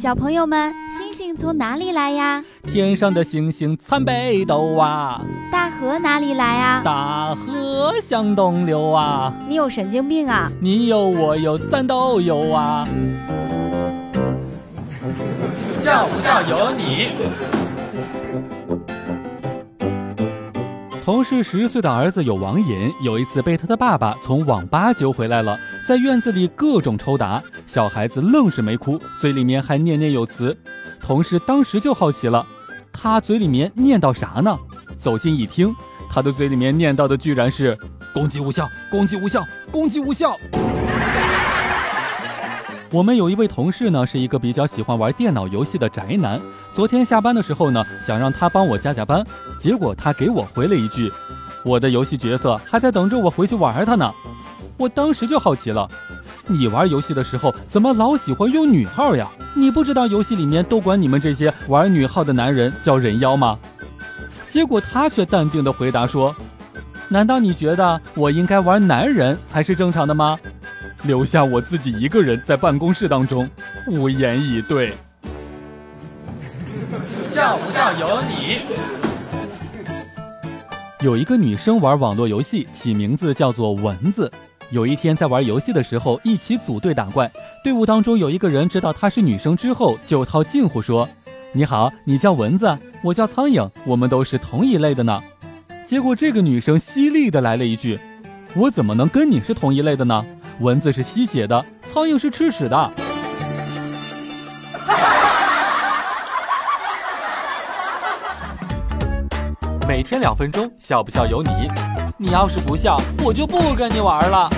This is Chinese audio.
小朋友们，星星从哪里来呀？天上的星星参北斗啊！大河哪里来啊？大河向东流啊！你有神经病啊！你有我有咱都有啊！笑不笑由你。同事十岁的儿子有网瘾，有一次被他的爸爸从网吧揪回来了，在院子里各种抽打，小孩子愣是没哭，嘴里面还念念有词。同事当时就好奇了，他嘴里面念叨啥呢？走近一听，他的嘴里面念叨的居然是“攻击无效，攻击无效，攻击无效”。我们有一位同事呢，是一个比较喜欢玩电脑游戏的宅男。昨天下班的时候呢，想让他帮我加加班，结果他给我回了一句：“我的游戏角色还在等着我回去玩他呢。”我当时就好奇了，你玩游戏的时候怎么老喜欢用女号呀？你不知道游戏里面都管你们这些玩女号的男人叫人妖吗？结果他却淡定的回答说：“难道你觉得我应该玩男人才是正常的吗？”留下我自己一个人在办公室当中，无言以对。笑不笑由你。有一个女生玩网络游戏，起名字叫做蚊子。有一天在玩游戏的时候，一起组队打怪，队伍当中有一个人知道她是女生之后，就套近乎说：“你好，你叫蚊子，我叫苍蝇，我们都是同一类的呢。”结果这个女生犀利的来了一句：“我怎么能跟你是同一类的呢？”蚊子是吸血的，苍蝇是吃屎的。每天两分钟，笑不笑由你。你要是不笑，我就不跟你玩了。